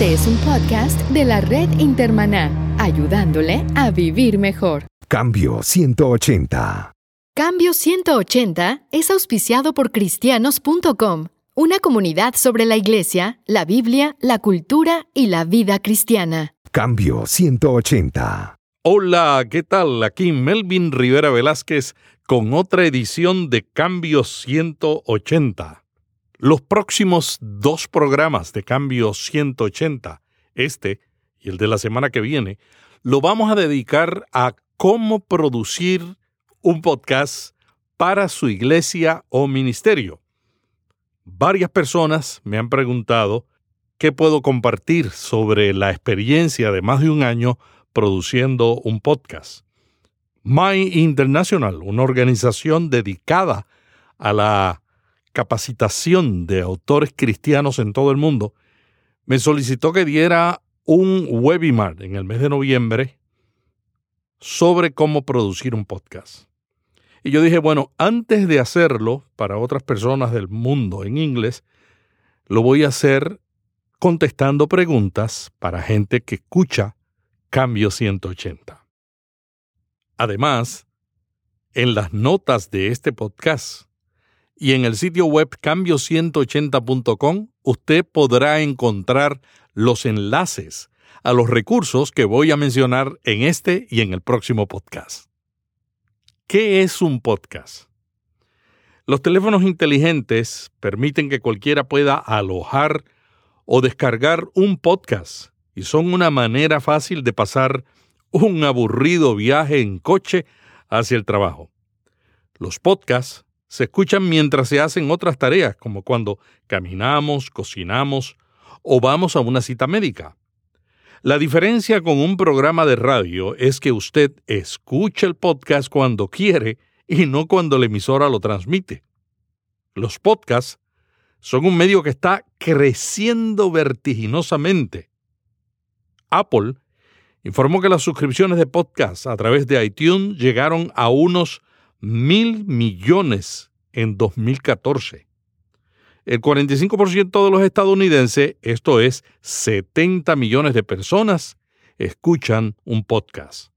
Este es un podcast de la red Intermaná, ayudándole a vivir mejor. Cambio 180. Cambio 180 es auspiciado por cristianos.com, una comunidad sobre la iglesia, la Biblia, la cultura y la vida cristiana. Cambio 180. Hola, ¿qué tal? Aquí Melvin Rivera Velázquez con otra edición de Cambio 180. Los próximos dos programas de Cambio 180, este y el de la semana que viene, lo vamos a dedicar a cómo producir un podcast para su iglesia o ministerio. Varias personas me han preguntado qué puedo compartir sobre la experiencia de más de un año produciendo un podcast. My International, una organización dedicada a la capacitación de autores cristianos en todo el mundo, me solicitó que diera un webinar en el mes de noviembre sobre cómo producir un podcast. Y yo dije, bueno, antes de hacerlo para otras personas del mundo en inglés, lo voy a hacer contestando preguntas para gente que escucha Cambio 180. Además, en las notas de este podcast y en el sitio web cambio180.com usted podrá encontrar los enlaces a los recursos que voy a mencionar en este y en el próximo podcast. ¿Qué es un podcast? Los teléfonos inteligentes permiten que cualquiera pueda alojar o descargar un podcast y son una manera fácil de pasar un aburrido viaje en coche hacia el trabajo. Los podcasts se escuchan mientras se hacen otras tareas, como cuando caminamos, cocinamos o vamos a una cita médica. La diferencia con un programa de radio es que usted escucha el podcast cuando quiere y no cuando la emisora lo transmite. Los podcasts son un medio que está creciendo vertiginosamente Apple informó que las suscripciones de podcast a través de iTunes llegaron a unos mil millones en 2014. El 45% de los estadounidenses, esto es 70 millones de personas, escuchan un podcast.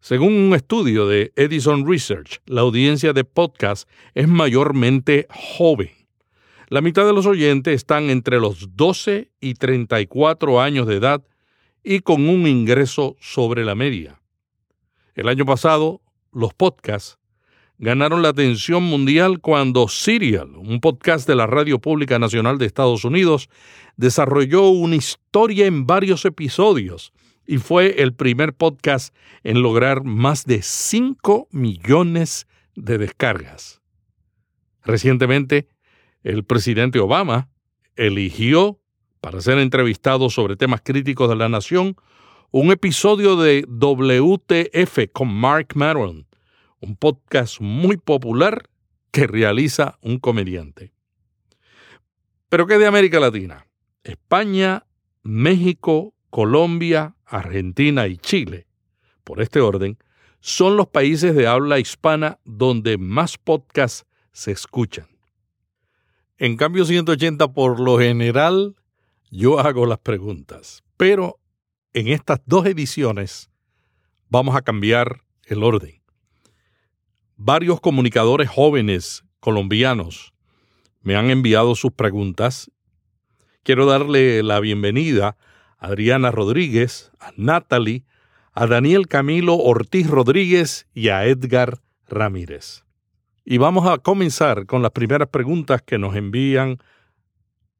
Según un estudio de Edison Research, la audiencia de podcast es mayormente joven. La mitad de los oyentes están entre los 12 y 34 años de edad y con un ingreso sobre la media. El año pasado, los podcasts ganaron la atención mundial cuando Serial, un podcast de la Radio Pública Nacional de Estados Unidos, desarrolló una historia en varios episodios y fue el primer podcast en lograr más de 5 millones de descargas. Recientemente, el presidente Obama eligió para ser entrevistado sobre temas críticos de la nación un episodio de WTF con Mark Maron, un podcast muy popular que realiza un comediante. Pero ¿qué de América Latina? España, México, Colombia, Argentina y Chile, por este orden, son los países de habla hispana donde más podcasts se escuchan. En cambio 180, por lo general, yo hago las preguntas, pero en estas dos ediciones vamos a cambiar el orden. Varios comunicadores jóvenes colombianos me han enviado sus preguntas. Quiero darle la bienvenida a Adriana Rodríguez, a Natalie, a Daniel Camilo Ortiz Rodríguez y a Edgar Ramírez. Y vamos a comenzar con las primeras preguntas que nos envían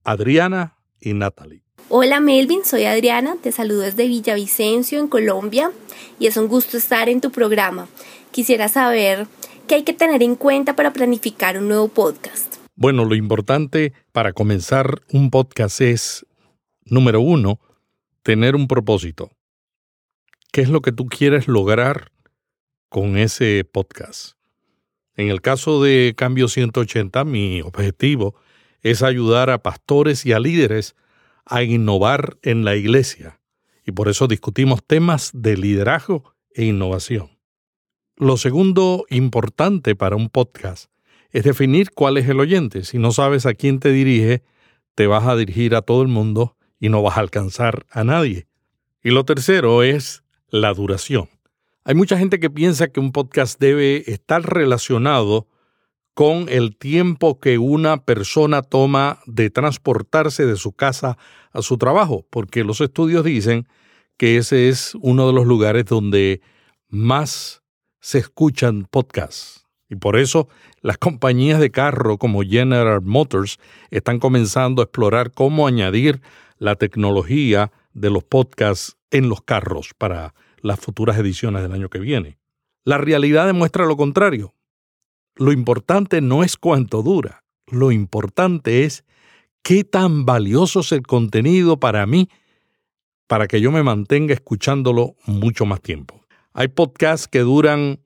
Adriana y Natalie. Hola Melvin, soy Adriana, te saludo desde Villavicencio, en Colombia, y es un gusto estar en tu programa. Quisiera saber qué hay que tener en cuenta para planificar un nuevo podcast. Bueno, lo importante para comenzar un podcast es, número uno, tener un propósito. ¿Qué es lo que tú quieres lograr con ese podcast? En el caso de Cambio 180, mi objetivo es ayudar a pastores y a líderes a innovar en la iglesia. Y por eso discutimos temas de liderazgo e innovación. Lo segundo importante para un podcast es definir cuál es el oyente. Si no sabes a quién te dirige, te vas a dirigir a todo el mundo y no vas a alcanzar a nadie. Y lo tercero es la duración. Hay mucha gente que piensa que un podcast debe estar relacionado con el tiempo que una persona toma de transportarse de su casa a su trabajo, porque los estudios dicen que ese es uno de los lugares donde más se escuchan podcasts. Y por eso las compañías de carro como General Motors están comenzando a explorar cómo añadir la tecnología de los podcasts en los carros para las futuras ediciones del año que viene. La realidad demuestra lo contrario. Lo importante no es cuánto dura, lo importante es qué tan valioso es el contenido para mí para que yo me mantenga escuchándolo mucho más tiempo. Hay podcasts que duran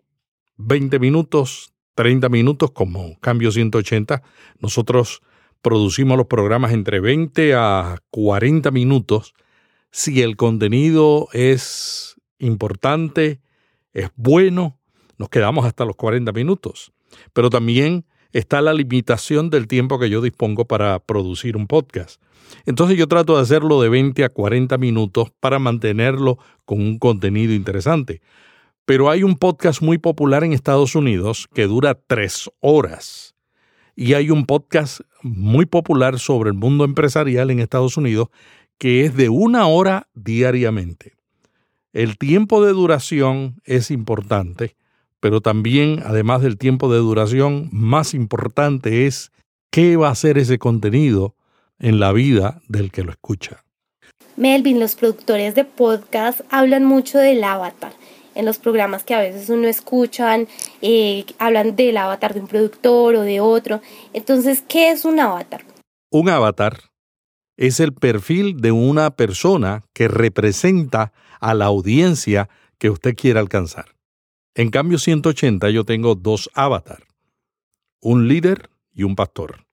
20 minutos, 30 minutos como Cambio 180. Nosotros producimos los programas entre 20 a 40 minutos si el contenido es importante, es bueno, nos quedamos hasta los 40 minutos. Pero también está la limitación del tiempo que yo dispongo para producir un podcast. Entonces yo trato de hacerlo de 20 a 40 minutos para mantenerlo con un contenido interesante. Pero hay un podcast muy popular en Estados Unidos que dura tres horas. Y hay un podcast muy popular sobre el mundo empresarial en Estados Unidos que es de una hora diariamente. El tiempo de duración es importante, pero también, además del tiempo de duración, más importante es qué va a ser ese contenido en la vida del que lo escucha. Melvin, los productores de podcast hablan mucho del avatar. En los programas que a veces uno escuchan, eh, hablan del avatar de un productor o de otro. Entonces, ¿qué es un avatar? Un avatar es el perfil de una persona que representa a la audiencia que usted quiere alcanzar. En cambio 180 yo tengo dos avatars, un líder y un pastor.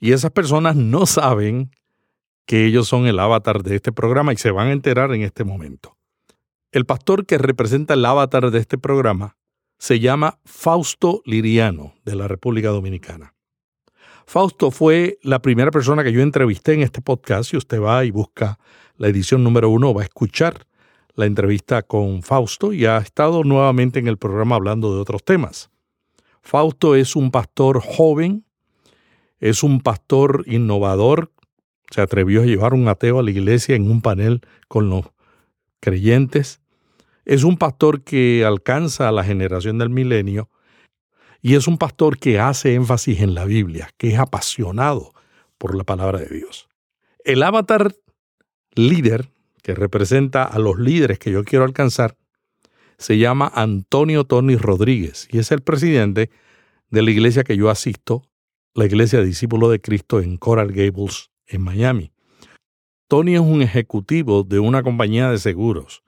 Y esas personas no saben que ellos son el avatar de este programa y se van a enterar en este momento. El pastor que representa el avatar de este programa se llama Fausto Liriano de la República Dominicana. Fausto fue la primera persona que yo entrevisté en este podcast. Si usted va y busca la edición número uno, va a escuchar la entrevista con Fausto y ha estado nuevamente en el programa hablando de otros temas. Fausto es un pastor joven, es un pastor innovador, se atrevió a llevar un ateo a la iglesia en un panel con los creyentes, es un pastor que alcanza a la generación del milenio y es un pastor que hace énfasis en la Biblia, que es apasionado por la palabra de Dios. El avatar líder, que representa a los líderes que yo quiero alcanzar, se llama Antonio Tony Rodríguez y es el presidente de la iglesia que yo asisto, la iglesia Discípulo de Cristo en Coral Gables, en Miami. Tony es un ejecutivo de una compañía de seguros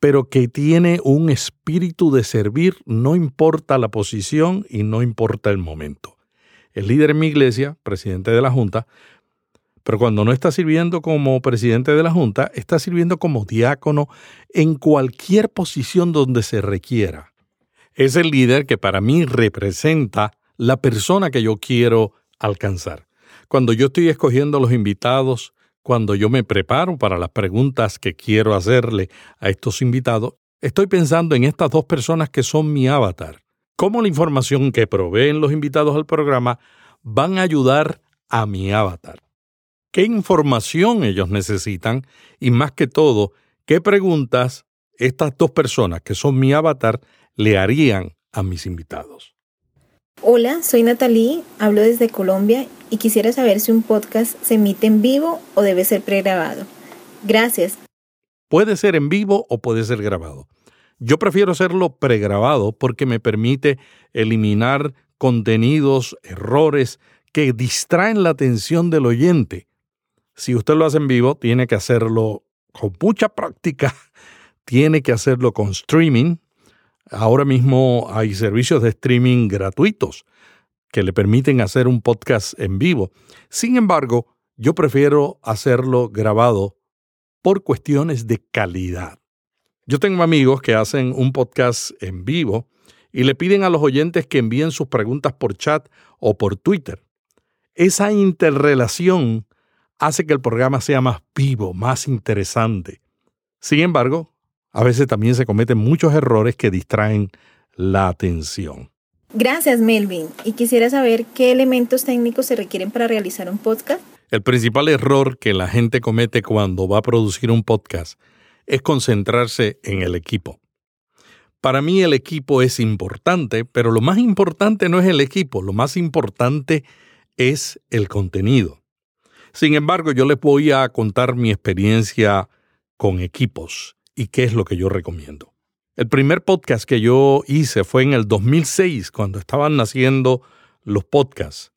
pero que tiene un espíritu de servir, no importa la posición y no importa el momento. El líder en mi iglesia, presidente de la Junta, pero cuando no está sirviendo como presidente de la Junta, está sirviendo como diácono en cualquier posición donde se requiera. Es el líder que para mí representa la persona que yo quiero alcanzar. Cuando yo estoy escogiendo los invitados, cuando yo me preparo para las preguntas que quiero hacerle a estos invitados, estoy pensando en estas dos personas que son mi avatar. Cómo la información que proveen los invitados al programa van a ayudar a mi avatar. ¿Qué información ellos necesitan? Y más que todo, ¿qué preguntas estas dos personas que son mi avatar le harían a mis invitados? Hola, soy Natalie, hablo desde Colombia y quisiera saber si un podcast se emite en vivo o debe ser pregrabado. Gracias. Puede ser en vivo o puede ser grabado. Yo prefiero hacerlo pregrabado porque me permite eliminar contenidos, errores que distraen la atención del oyente. Si usted lo hace en vivo, tiene que hacerlo con mucha práctica, tiene que hacerlo con streaming, Ahora mismo hay servicios de streaming gratuitos que le permiten hacer un podcast en vivo. Sin embargo, yo prefiero hacerlo grabado por cuestiones de calidad. Yo tengo amigos que hacen un podcast en vivo y le piden a los oyentes que envíen sus preguntas por chat o por Twitter. Esa interrelación hace que el programa sea más vivo, más interesante. Sin embargo, a veces también se cometen muchos errores que distraen la atención. Gracias, Melvin. Y quisiera saber qué elementos técnicos se requieren para realizar un podcast. El principal error que la gente comete cuando va a producir un podcast es concentrarse en el equipo. Para mí el equipo es importante, pero lo más importante no es el equipo, lo más importante es el contenido. Sin embargo, yo les voy a contar mi experiencia con equipos y qué es lo que yo recomiendo. El primer podcast que yo hice fue en el 2006, cuando estaban naciendo los podcasts.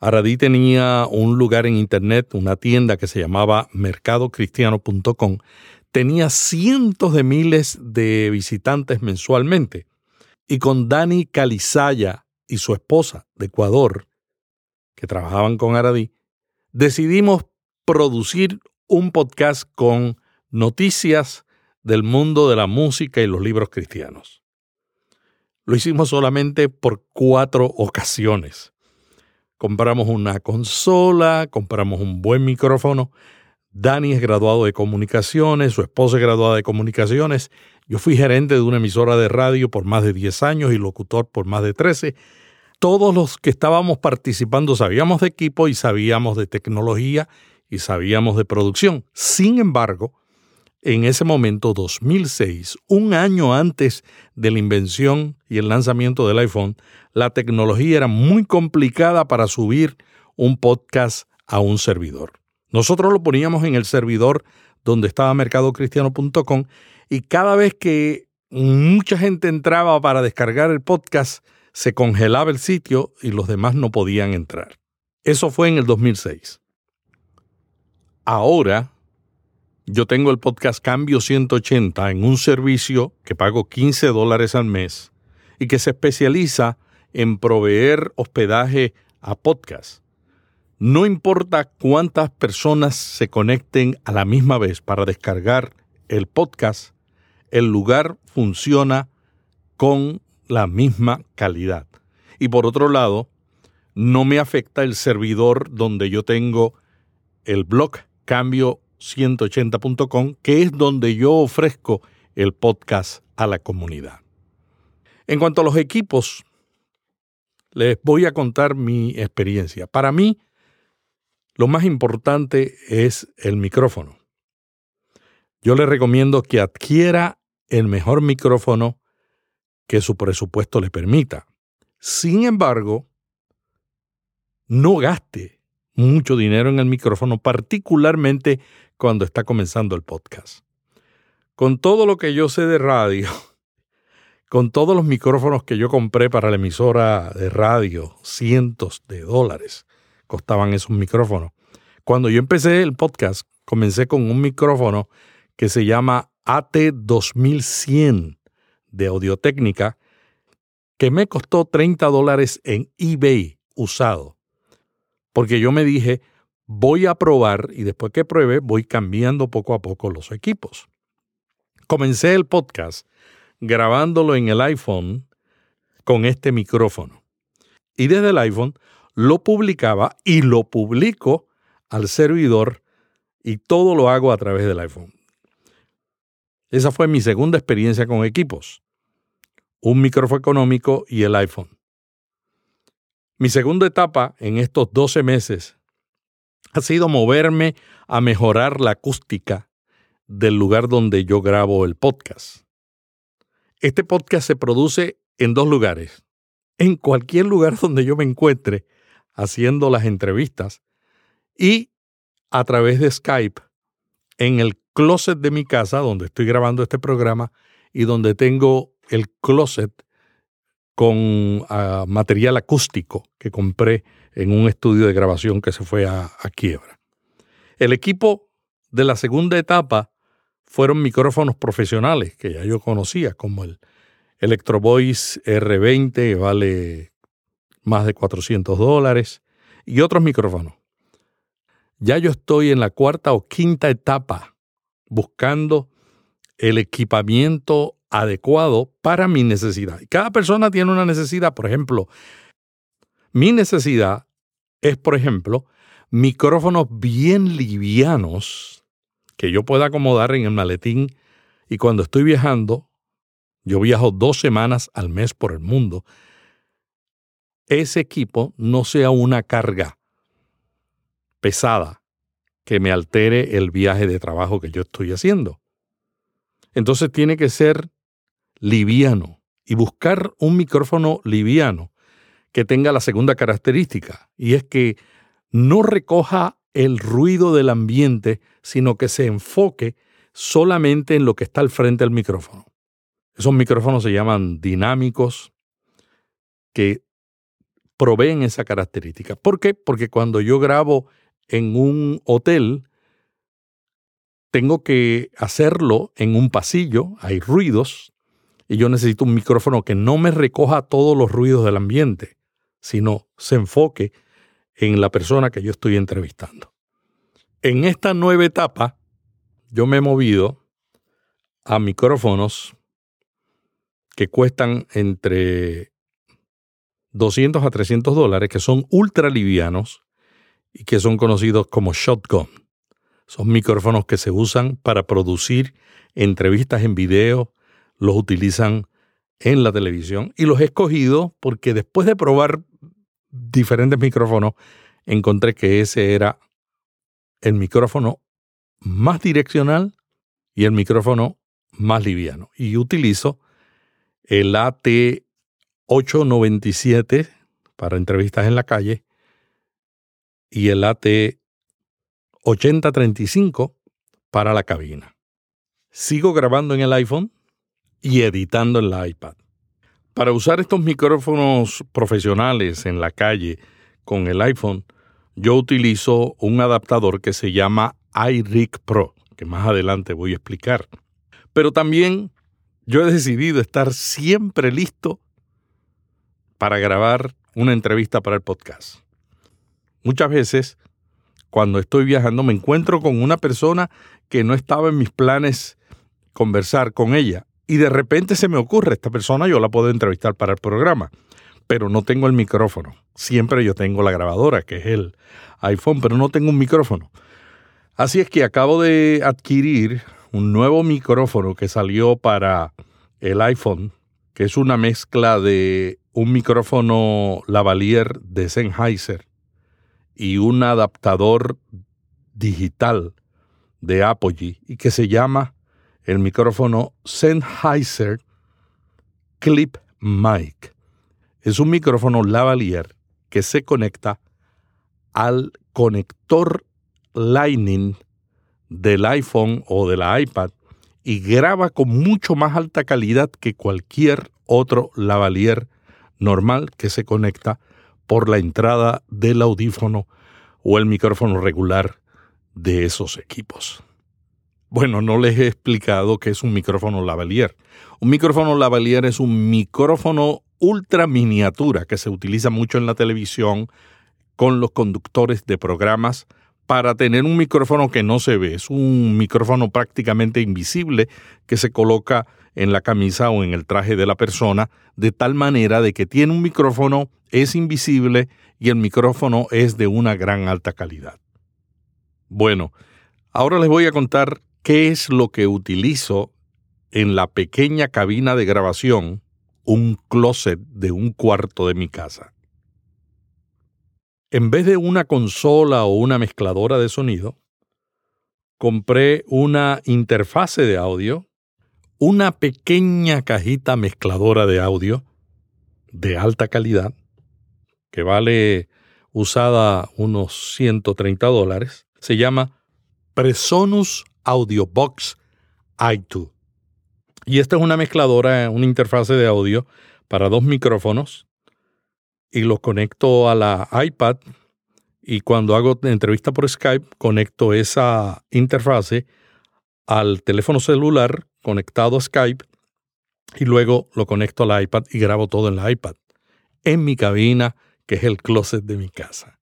Aradí tenía un lugar en internet, una tienda que se llamaba mercadocristiano.com. Tenía cientos de miles de visitantes mensualmente. Y con Dani Calizaya y su esposa de Ecuador, que trabajaban con Aradí, decidimos producir un podcast con noticias del mundo de la música y los libros cristianos. Lo hicimos solamente por cuatro ocasiones. Compramos una consola, compramos un buen micrófono. Dani es graduado de comunicaciones, su esposa es graduada de comunicaciones. Yo fui gerente de una emisora de radio por más de 10 años y locutor por más de 13. Todos los que estábamos participando sabíamos de equipo y sabíamos de tecnología y sabíamos de producción. Sin embargo, en ese momento, 2006, un año antes de la invención y el lanzamiento del iPhone, la tecnología era muy complicada para subir un podcast a un servidor. Nosotros lo poníamos en el servidor donde estaba mercadocristiano.com y cada vez que mucha gente entraba para descargar el podcast, se congelaba el sitio y los demás no podían entrar. Eso fue en el 2006. Ahora, yo tengo el podcast Cambio 180 en un servicio que pago 15 dólares al mes y que se especializa en proveer hospedaje a podcast. No importa cuántas personas se conecten a la misma vez para descargar el podcast, el lugar funciona con la misma calidad. Y por otro lado, no me afecta el servidor donde yo tengo el blog Cambio 180.com, que es donde yo ofrezco el podcast a la comunidad. En cuanto a los equipos, les voy a contar mi experiencia. Para mí, lo más importante es el micrófono. Yo le recomiendo que adquiera el mejor micrófono que su presupuesto le permita. Sin embargo, no gaste mucho dinero en el micrófono, particularmente cuando está comenzando el podcast. Con todo lo que yo sé de radio, con todos los micrófonos que yo compré para la emisora de radio, cientos de dólares costaban esos micrófonos. Cuando yo empecé el podcast, comencé con un micrófono que se llama AT2100 de Audiotécnica, que me costó 30 dólares en eBay usado. Porque yo me dije, voy a probar y después que pruebe voy cambiando poco a poco los equipos. Comencé el podcast grabándolo en el iPhone con este micrófono. Y desde el iPhone lo publicaba y lo publico al servidor y todo lo hago a través del iPhone. Esa fue mi segunda experiencia con equipos. Un micrófono económico y el iPhone. Mi segunda etapa en estos 12 meses ha sido moverme a mejorar la acústica del lugar donde yo grabo el podcast. Este podcast se produce en dos lugares. En cualquier lugar donde yo me encuentre haciendo las entrevistas y a través de Skype en el closet de mi casa donde estoy grabando este programa y donde tengo el closet con ah, material acústico que compré en un estudio de grabación que se fue a, quiebra. El equipo de la segunda etapa fueron micrófonos profesionales que ya yo conocía, como el Electro Voice R20, que vale más de 400 dólares, y otros micrófonos. Ya yo estoy en la cuarta o quinta etapa buscando el equipamiento adecuado para mi necesidad. Cada persona tiene una necesidad, por ejemplo, mi necesidad es, por ejemplo, micrófonos bien livianos que yo pueda acomodar en el maletín y cuando estoy viajando, yo viajo dos semanas al mes por el mundo, ese equipo no sea una carga pesada que me altere el viaje de trabajo que yo estoy haciendo. Entonces tiene que ser liviano y buscar un micrófono liviano que tenga la segunda característica, y es que no recoja el ruido del ambiente, sino que se enfoque solamente en lo que está al frente del micrófono. Esos micrófonos se llaman dinámicos, que proveen esa característica. ¿Por qué? Porque cuando yo grabo en un hotel, tengo que hacerlo en un pasillo, hay ruidos, y yo necesito un micrófono que no me recoja todos los ruidos del ambiente, sino se enfoque en la persona que yo estoy entrevistando. En esta nueva etapa, yo me he movido a micrófonos que cuestan entre 200 a 300 dólares, que son ultra livianos y que son conocidos como shotgun. Son micrófonos que se usan para producir entrevistas en video, los utilizan en la televisión y los he escogido porque después de probar diferentes micrófonos, encontré que ese era el micrófono más direccional y el micrófono más liviano. Y utilizo el AT897 para entrevistas en la calle y el AT8035 para la cabina. Sigo grabando en el iPhone y editando en la iPad. Para usar estos micrófonos profesionales en la calle con el iPhone, yo utilizo un adaptador que se llama iRig Pro, que más adelante voy a explicar. Pero también yo he decidido estar siempre listo para grabar una entrevista para el podcast. Muchas veces, cuando estoy viajando, me encuentro con una persona que no estaba en mis planes conversar con ella y de repente se me ocurre, esta persona yo la puedo entrevistar para el programa, pero no tengo el micrófono. Siempre yo tengo la grabadora, que es el iPhone, pero no tengo un micrófono. Así es que acabo de adquirir un nuevo micrófono que salió para el iPhone, que es una mezcla de un micrófono lavalier de Sennheiser y un adaptador digital de Apogee y que se llama el micrófono Sennheiser Clip Mic. Es un micrófono lavalier que se conecta al conector Lightning del iPhone o de la iPad y graba con mucho más alta calidad que cualquier otro lavalier normal que se conecta por la entrada del audífono o el micrófono regular de esos equipos. Bueno, no les he explicado qué es un micrófono lavalier. Un micrófono lavalier es un micrófono ultra miniatura que se utiliza mucho en la televisión con los conductores de programas para tener un micrófono que no se ve. Es un micrófono prácticamente invisible que se coloca en la camisa o en el traje de la persona de tal manera de que tiene un micrófono, es invisible y el micrófono es de una gran alta calidad. Bueno, ahora les voy a contar ¿Qué es lo que utilizo en la pequeña cabina de grabación, un closet de un cuarto de mi casa? En vez de una consola o una mezcladora de sonido, compré una interfase de audio, una pequeña cajita mezcladora de audio de alta calidad, que vale usada unos 130 dólares, se llama Presonus Audiobox i2. Y esta es una mezcladora, una interfase de audio para dos micrófonos y los conecto a la iPad y cuando hago entrevista por Skype conecto esa interfase al teléfono celular conectado a Skype y luego lo conecto a la iPad y grabo todo en la iPad en mi cabina que es el closet de mi casa.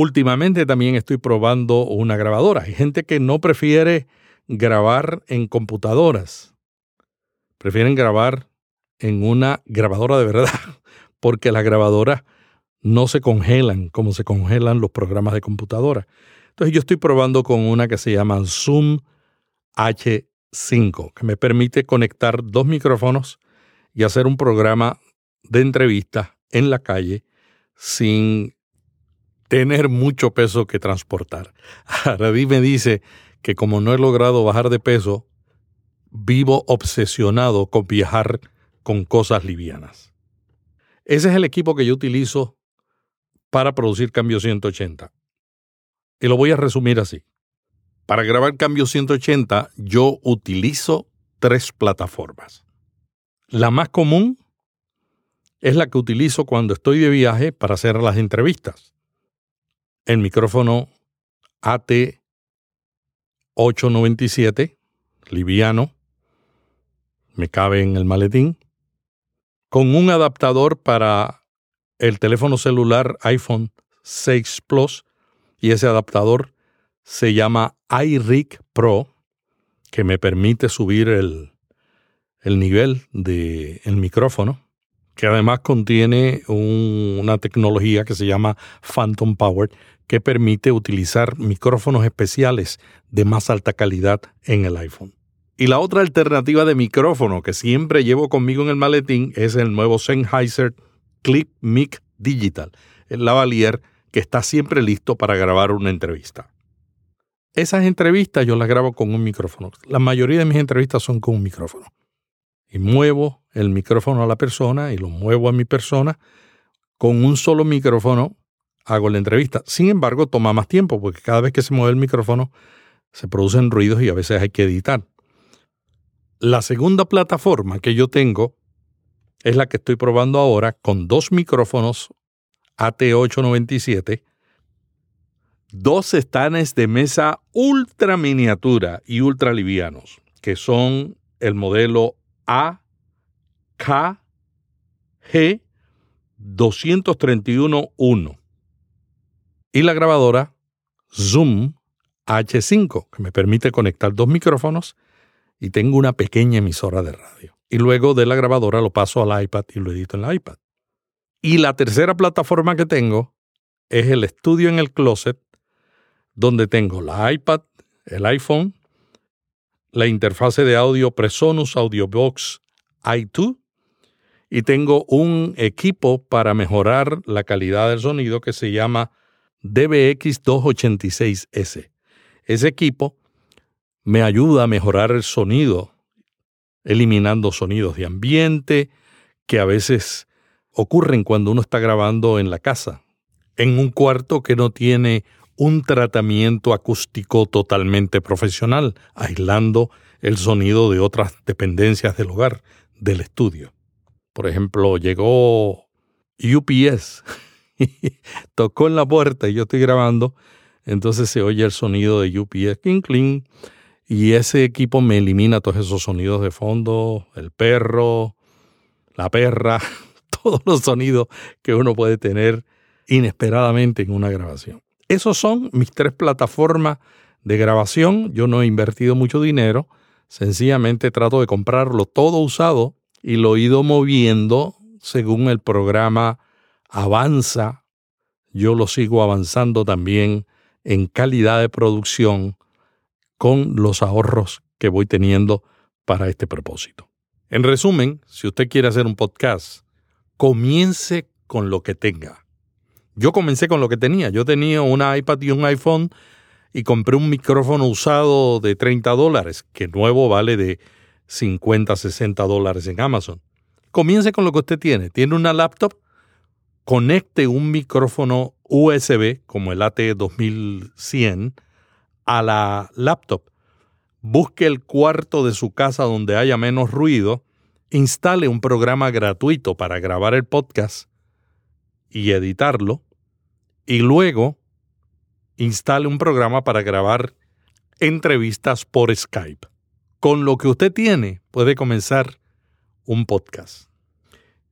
Últimamente también estoy probando una grabadora. Hay gente que no prefiere grabar en computadoras. Prefieren grabar en una grabadora de verdad, porque las grabadoras no se congelan como se congelan los programas de computadora. Entonces yo estoy probando con una que se llama Zoom H5, que me permite conectar dos micrófonos y hacer un programa de entrevista en la calle sin tener mucho peso que transportar. Ahora me dice que como no he logrado bajar de peso, vivo obsesionado con viajar con cosas livianas. Ese es el equipo que yo utilizo para producir Cambio 180. Y lo voy a resumir así. Para grabar Cambio 180 yo utilizo tres plataformas. La más común es la que utilizo cuando estoy de viaje para hacer las entrevistas. El micrófono AT897, liviano, me cabe en el maletín, con un adaptador para el teléfono celular iPhone 6 Plus. Y ese adaptador se llama iRig Pro, que me permite subir el, el nivel del micrófono, que además contiene una tecnología que se llama Phantom Power, que permite utilizar micrófonos especiales de más alta calidad en el iPhone. Y la otra alternativa de micrófono que siempre llevo conmigo en el maletín es el nuevo Sennheiser Clip Mic Digital, el lavalier que está siempre listo para grabar una entrevista. Esas entrevistas yo las grabo con un micrófono. La mayoría de mis entrevistas son con un micrófono. Y muevo el micrófono a la persona y lo muevo a mi persona. Con un solo micrófono hago la entrevista. Sin embargo, toma más tiempo porque cada vez que se mueve el micrófono se producen ruidos y a veces hay que editar. La segunda plataforma que yo tengo es la que estoy probando ahora con dos micrófonos AT897 dos estanes de mesa ultra miniatura y ultra livianos, que son el modelo AKG 231.1 y la grabadora Zoom H5, que me permite conectar dos micrófonos y tengo una pequeña emisora de radio. Y luego de la grabadora lo paso al iPad y lo edito en el iPad. Y la tercera plataforma que tengo es el estudio en el closet donde tengo la iPad, el iPhone, la interfase de audio Presonus AudioBox i2 y tengo un equipo para mejorar la calidad del sonido que se llama DBX286S. Ese equipo me ayuda a mejorar el sonido, eliminando sonidos de ambiente que a veces ocurren cuando uno está grabando en la casa, en un cuarto que no tiene un tratamiento acústico totalmente profesional, aislando el sonido de otras dependencias del hogar, del estudio. Por ejemplo, llegó UPS, tocó en la puerta y yo estoy grabando, entonces se oye el sonido de UPS, cling, cling, y ese equipo me elimina todos esos sonidos de fondo, el perro, la perra, todos los sonidos que uno puede tener inesperadamente en una grabación. Esos son mis tres plataformas de grabación. Yo no he invertido mucho dinero. Sencillamente trato de comprarlo todo usado y lo he ido moviendo según el programa avanza. Yo lo sigo avanzando también en calidad de producción con los ahorros que voy teniendo para este propósito. En resumen, si usted quiere hacer un podcast, comience con lo que tenga. Yo comencé con lo que tenía. Yo tenía un iPad y un iPhone y compré un micrófono usado de 30 dólares, que nuevo vale de 50, 60 dólares en Amazon. Comience con lo que usted tiene. Tiene una laptop, conecte un micrófono USB como el AT2100 a la laptop. Busque el cuarto de su casa donde haya menos ruido. Instale un programa gratuito para grabar el podcast y editarlo y luego instale un programa para grabar entrevistas por Skype. Con lo que usted tiene puede comenzar un podcast.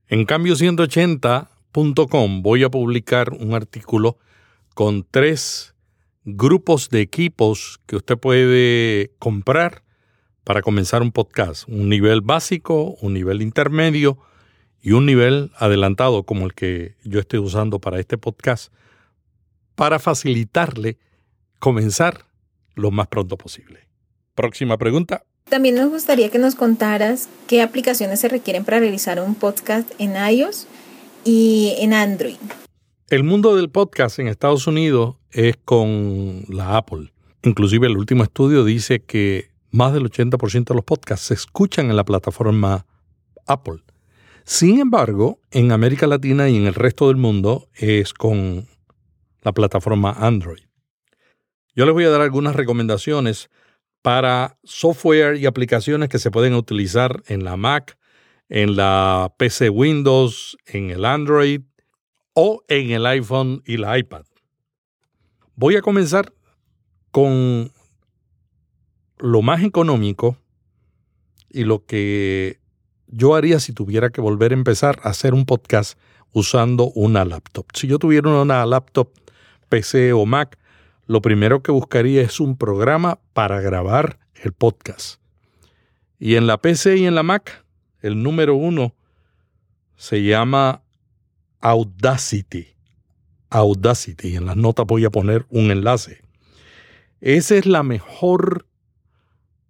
En cambio180.com voy a publicar un artículo con tres grupos de equipos que usted puede comprar para comenzar un podcast. Un nivel básico, un nivel intermedio y un nivel adelantado como el que yo estoy usando para este podcast para facilitarle comenzar lo más pronto posible. Próxima pregunta. También nos gustaría que nos contaras qué aplicaciones se requieren para realizar un podcast en iOS y en Android. El mundo del podcast en Estados Unidos es con la Apple. Inclusive el último estudio dice que más del 80% de los podcasts se escuchan en la plataforma Apple. Sin embargo, en América Latina y en el resto del mundo es con la plataforma Android. Yo les voy a dar algunas recomendaciones para software y aplicaciones que se pueden utilizar en la Mac, en la PC Windows, en el Android o en el iPhone y la iPad. Voy a comenzar con lo más económico y lo que yo haría si tuviera que volver a empezar a hacer un podcast usando una laptop. Si yo tuviera una laptop PC o Mac, lo primero que buscaría es un programa para grabar el podcast. Y en la PC y en la Mac, el número uno se llama Audacity. Audacity. En las notas voy a poner un enlace. Esa es la mejor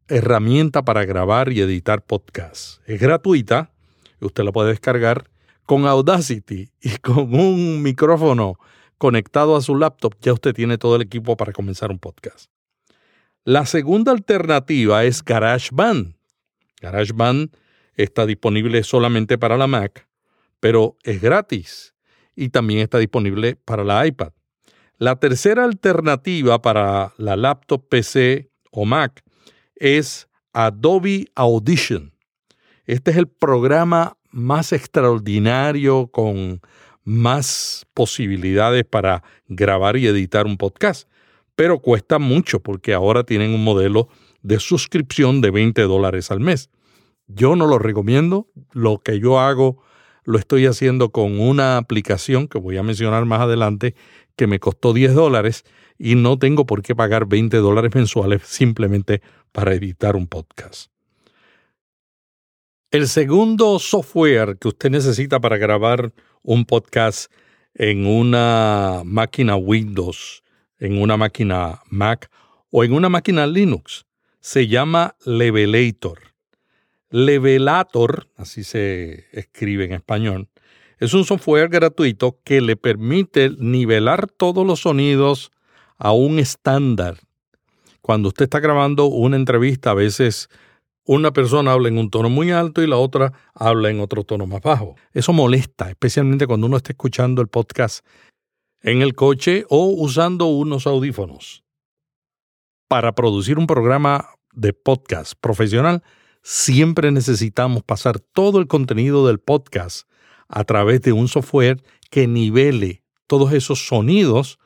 herramienta para grabar y editar podcasts. Es gratuita, usted la puede descargar con Audacity y con un micrófono conectado a su laptop, ya usted tiene todo el equipo para comenzar un podcast. La segunda alternativa es GarageBand. GarageBand está disponible solamente para la Mac, pero es gratis y también está disponible para la iPad. La tercera alternativa para la laptop PC o Mac es Adobe Audition. Este es el programa más extraordinario con más posibilidades para grabar y editar un podcast, pero cuesta mucho porque ahora tienen un modelo de suscripción de 20 dólares al mes. Yo no lo recomiendo, lo que yo hago lo estoy haciendo con una aplicación que voy a mencionar más adelante que me costó 10 dólares y no tengo por qué pagar 20 dólares mensuales simplemente para editar un podcast. El segundo software que usted necesita para grabar un podcast en una máquina Windows, en una máquina Mac o en una máquina Linux. Se llama Levelator. Levelator, así se escribe en español, es un software gratuito que le permite nivelar todos los sonidos a un estándar. Cuando usted está grabando una entrevista, a veces una persona habla en un tono muy alto y la otra habla en otro tono más bajo. Eso molesta, especialmente cuando uno está escuchando el podcast en el coche o usando unos audífonos. Para producir un programa de podcast profesional, siempre necesitamos pasar todo el contenido del podcast a través de un software que nivele todos esos sonidos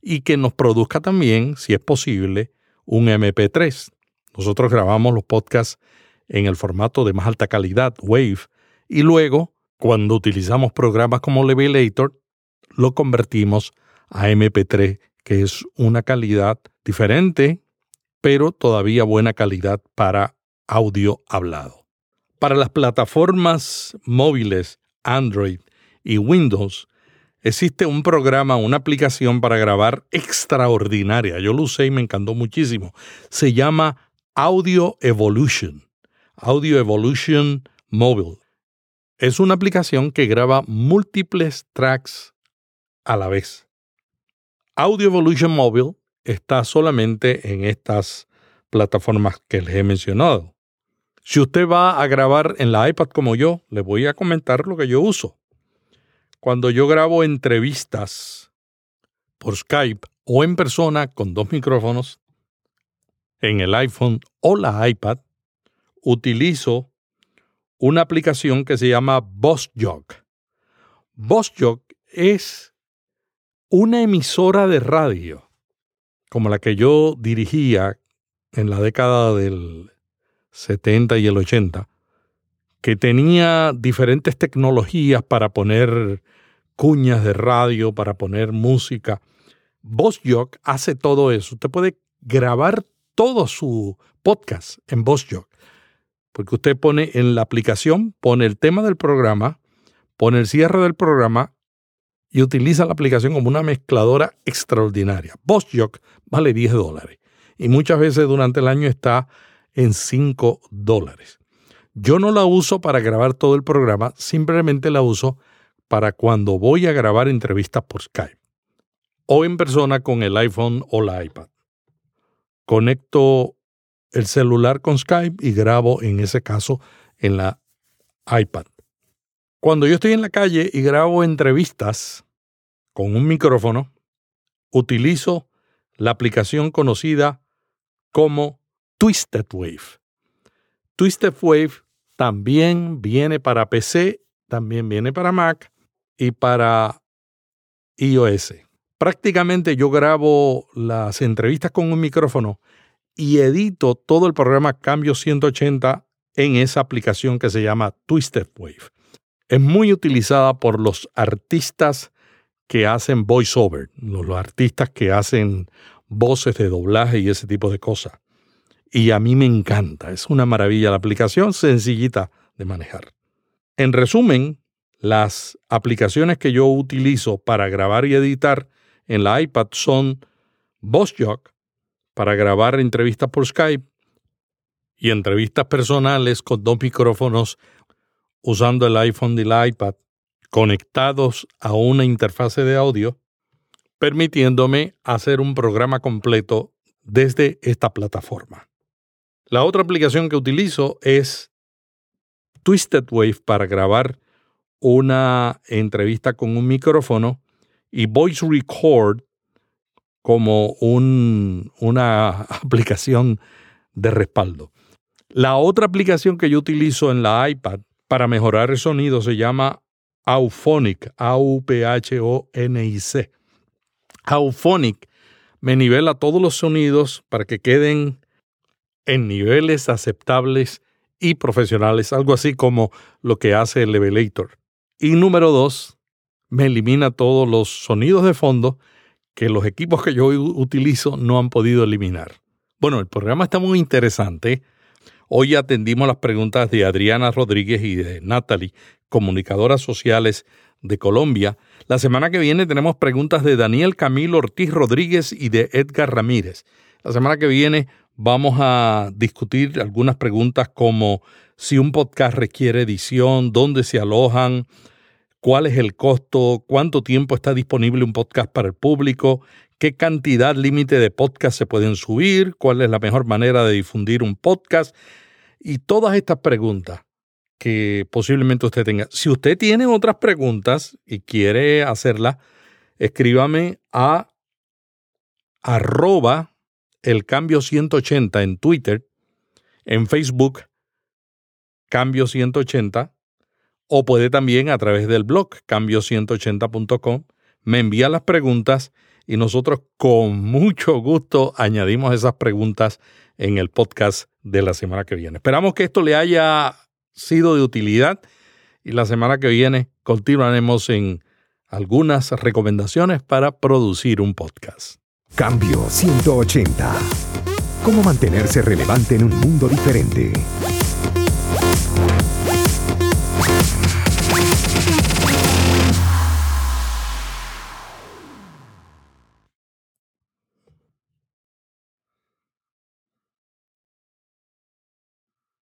y que nos produzca también, si es posible, un MP3. Nosotros grabamos los podcasts en el formato de más alta calidad, Wave, y luego, cuando utilizamos programas como Levelator, lo convertimos a MP3, que es una calidad diferente, pero todavía buena calidad para audio hablado. Para las plataformas móviles Android y Windows, existe un programa, una aplicación para grabar extraordinaria. Yo lo usé y me encantó muchísimo. Se llama Audio Evolution. Audio Evolution Mobile. Es una aplicación que graba múltiples tracks a la vez. Audio Evolution Mobile está solamente en estas plataformas que les he mencionado. Si usted va a grabar en la iPad como yo, le voy a comentar lo que yo uso. Cuando yo grabo entrevistas por Skype o en persona con dos micrófonos, en el iPhone o la iPad, utilizo una aplicación que se llama BossJog. BossJog es una emisora de radio, como la que yo dirigía en la década del 70 y el 80, que tenía diferentes tecnologías para poner cuñas de radio, para poner música. BossJog hace todo eso. Usted puede grabar todo su podcast en BossJog. Porque usted pone en la aplicación, pone el tema del programa, pone el cierre del programa y utiliza la aplicación como una mezcladora extraordinaria. BossJock vale 10 dólares y muchas veces durante el año está en 5 dólares. Yo no la uso para grabar todo el programa, simplemente la uso para cuando voy a grabar entrevistas por Skype o en persona con el iPhone o la iPad. Conecto el celular con Skype y grabo en ese caso en la iPad. Cuando yo estoy en la calle y grabo entrevistas con un micrófono, utilizo la aplicación conocida como Twisted Wave. Twisted Wave también viene para PC, también viene para Mac y para iOS. Prácticamente yo grabo las entrevistas con un micrófono y edito todo el programa Cambio 180 en esa aplicación que se llama Twisted Wave. Es muy utilizada por los artistas que hacen voiceover, los, artistas que hacen voces de doblaje y ese tipo de cosas. Y a mí me encanta, es una maravilla la aplicación, sencillita de manejar. En resumen, las aplicaciones que yo utilizo para grabar y editar en la iPad son VoiceJock para grabar entrevistas por Skype y entrevistas personales con dos micrófonos usando el iPhone y el iPad conectados a una interfase de audio, permitiéndome hacer un programa completo desde esta plataforma. La otra aplicación que utilizo es Twisted Wave para grabar una entrevista con un micrófono y Voice Record como una aplicación de respaldo. La otra aplicación que yo utilizo en la iPad para mejorar el sonido se llama Auphonic, A-U-P-H-O-N-I-C. Auphonic me nivela todos los sonidos para que queden en niveles aceptables y profesionales, algo así como lo que hace el Levelator. Y número dos, me elimina todos los sonidos de fondo que los equipos que yo utilizo no han podido eliminar. Bueno, el programa está muy interesante. Hoy atendimos las preguntas de Adriana Rodríguez y de Natalie, comunicadoras sociales de Colombia. La semana que viene tenemos preguntas de Daniel Camilo Ortiz Rodríguez y de Edgar Ramírez. La semana que viene vamos a discutir algunas preguntas como si un podcast requiere edición, dónde se alojan, cuál es el costo, cuánto tiempo está disponible un podcast para el público, qué cantidad límite de podcast se pueden subir, cuál es la mejor manera de difundir un podcast y todas estas preguntas que posiblemente usted tenga. Si usted tiene otras preguntas y quiere hacerlas, escríbame a arroba el cambio 180 en Twitter, en Facebook, cambio 180 o puede también a través del blog cambio180.com me envía las preguntas y nosotros con mucho gusto añadimos esas preguntas en el podcast de la semana que viene. Esperamos que esto le haya sido de utilidad y la semana que viene continuaremos en algunas recomendaciones para producir un podcast. Cambio 180. ¿Cómo mantenerse relevante en un mundo diferente?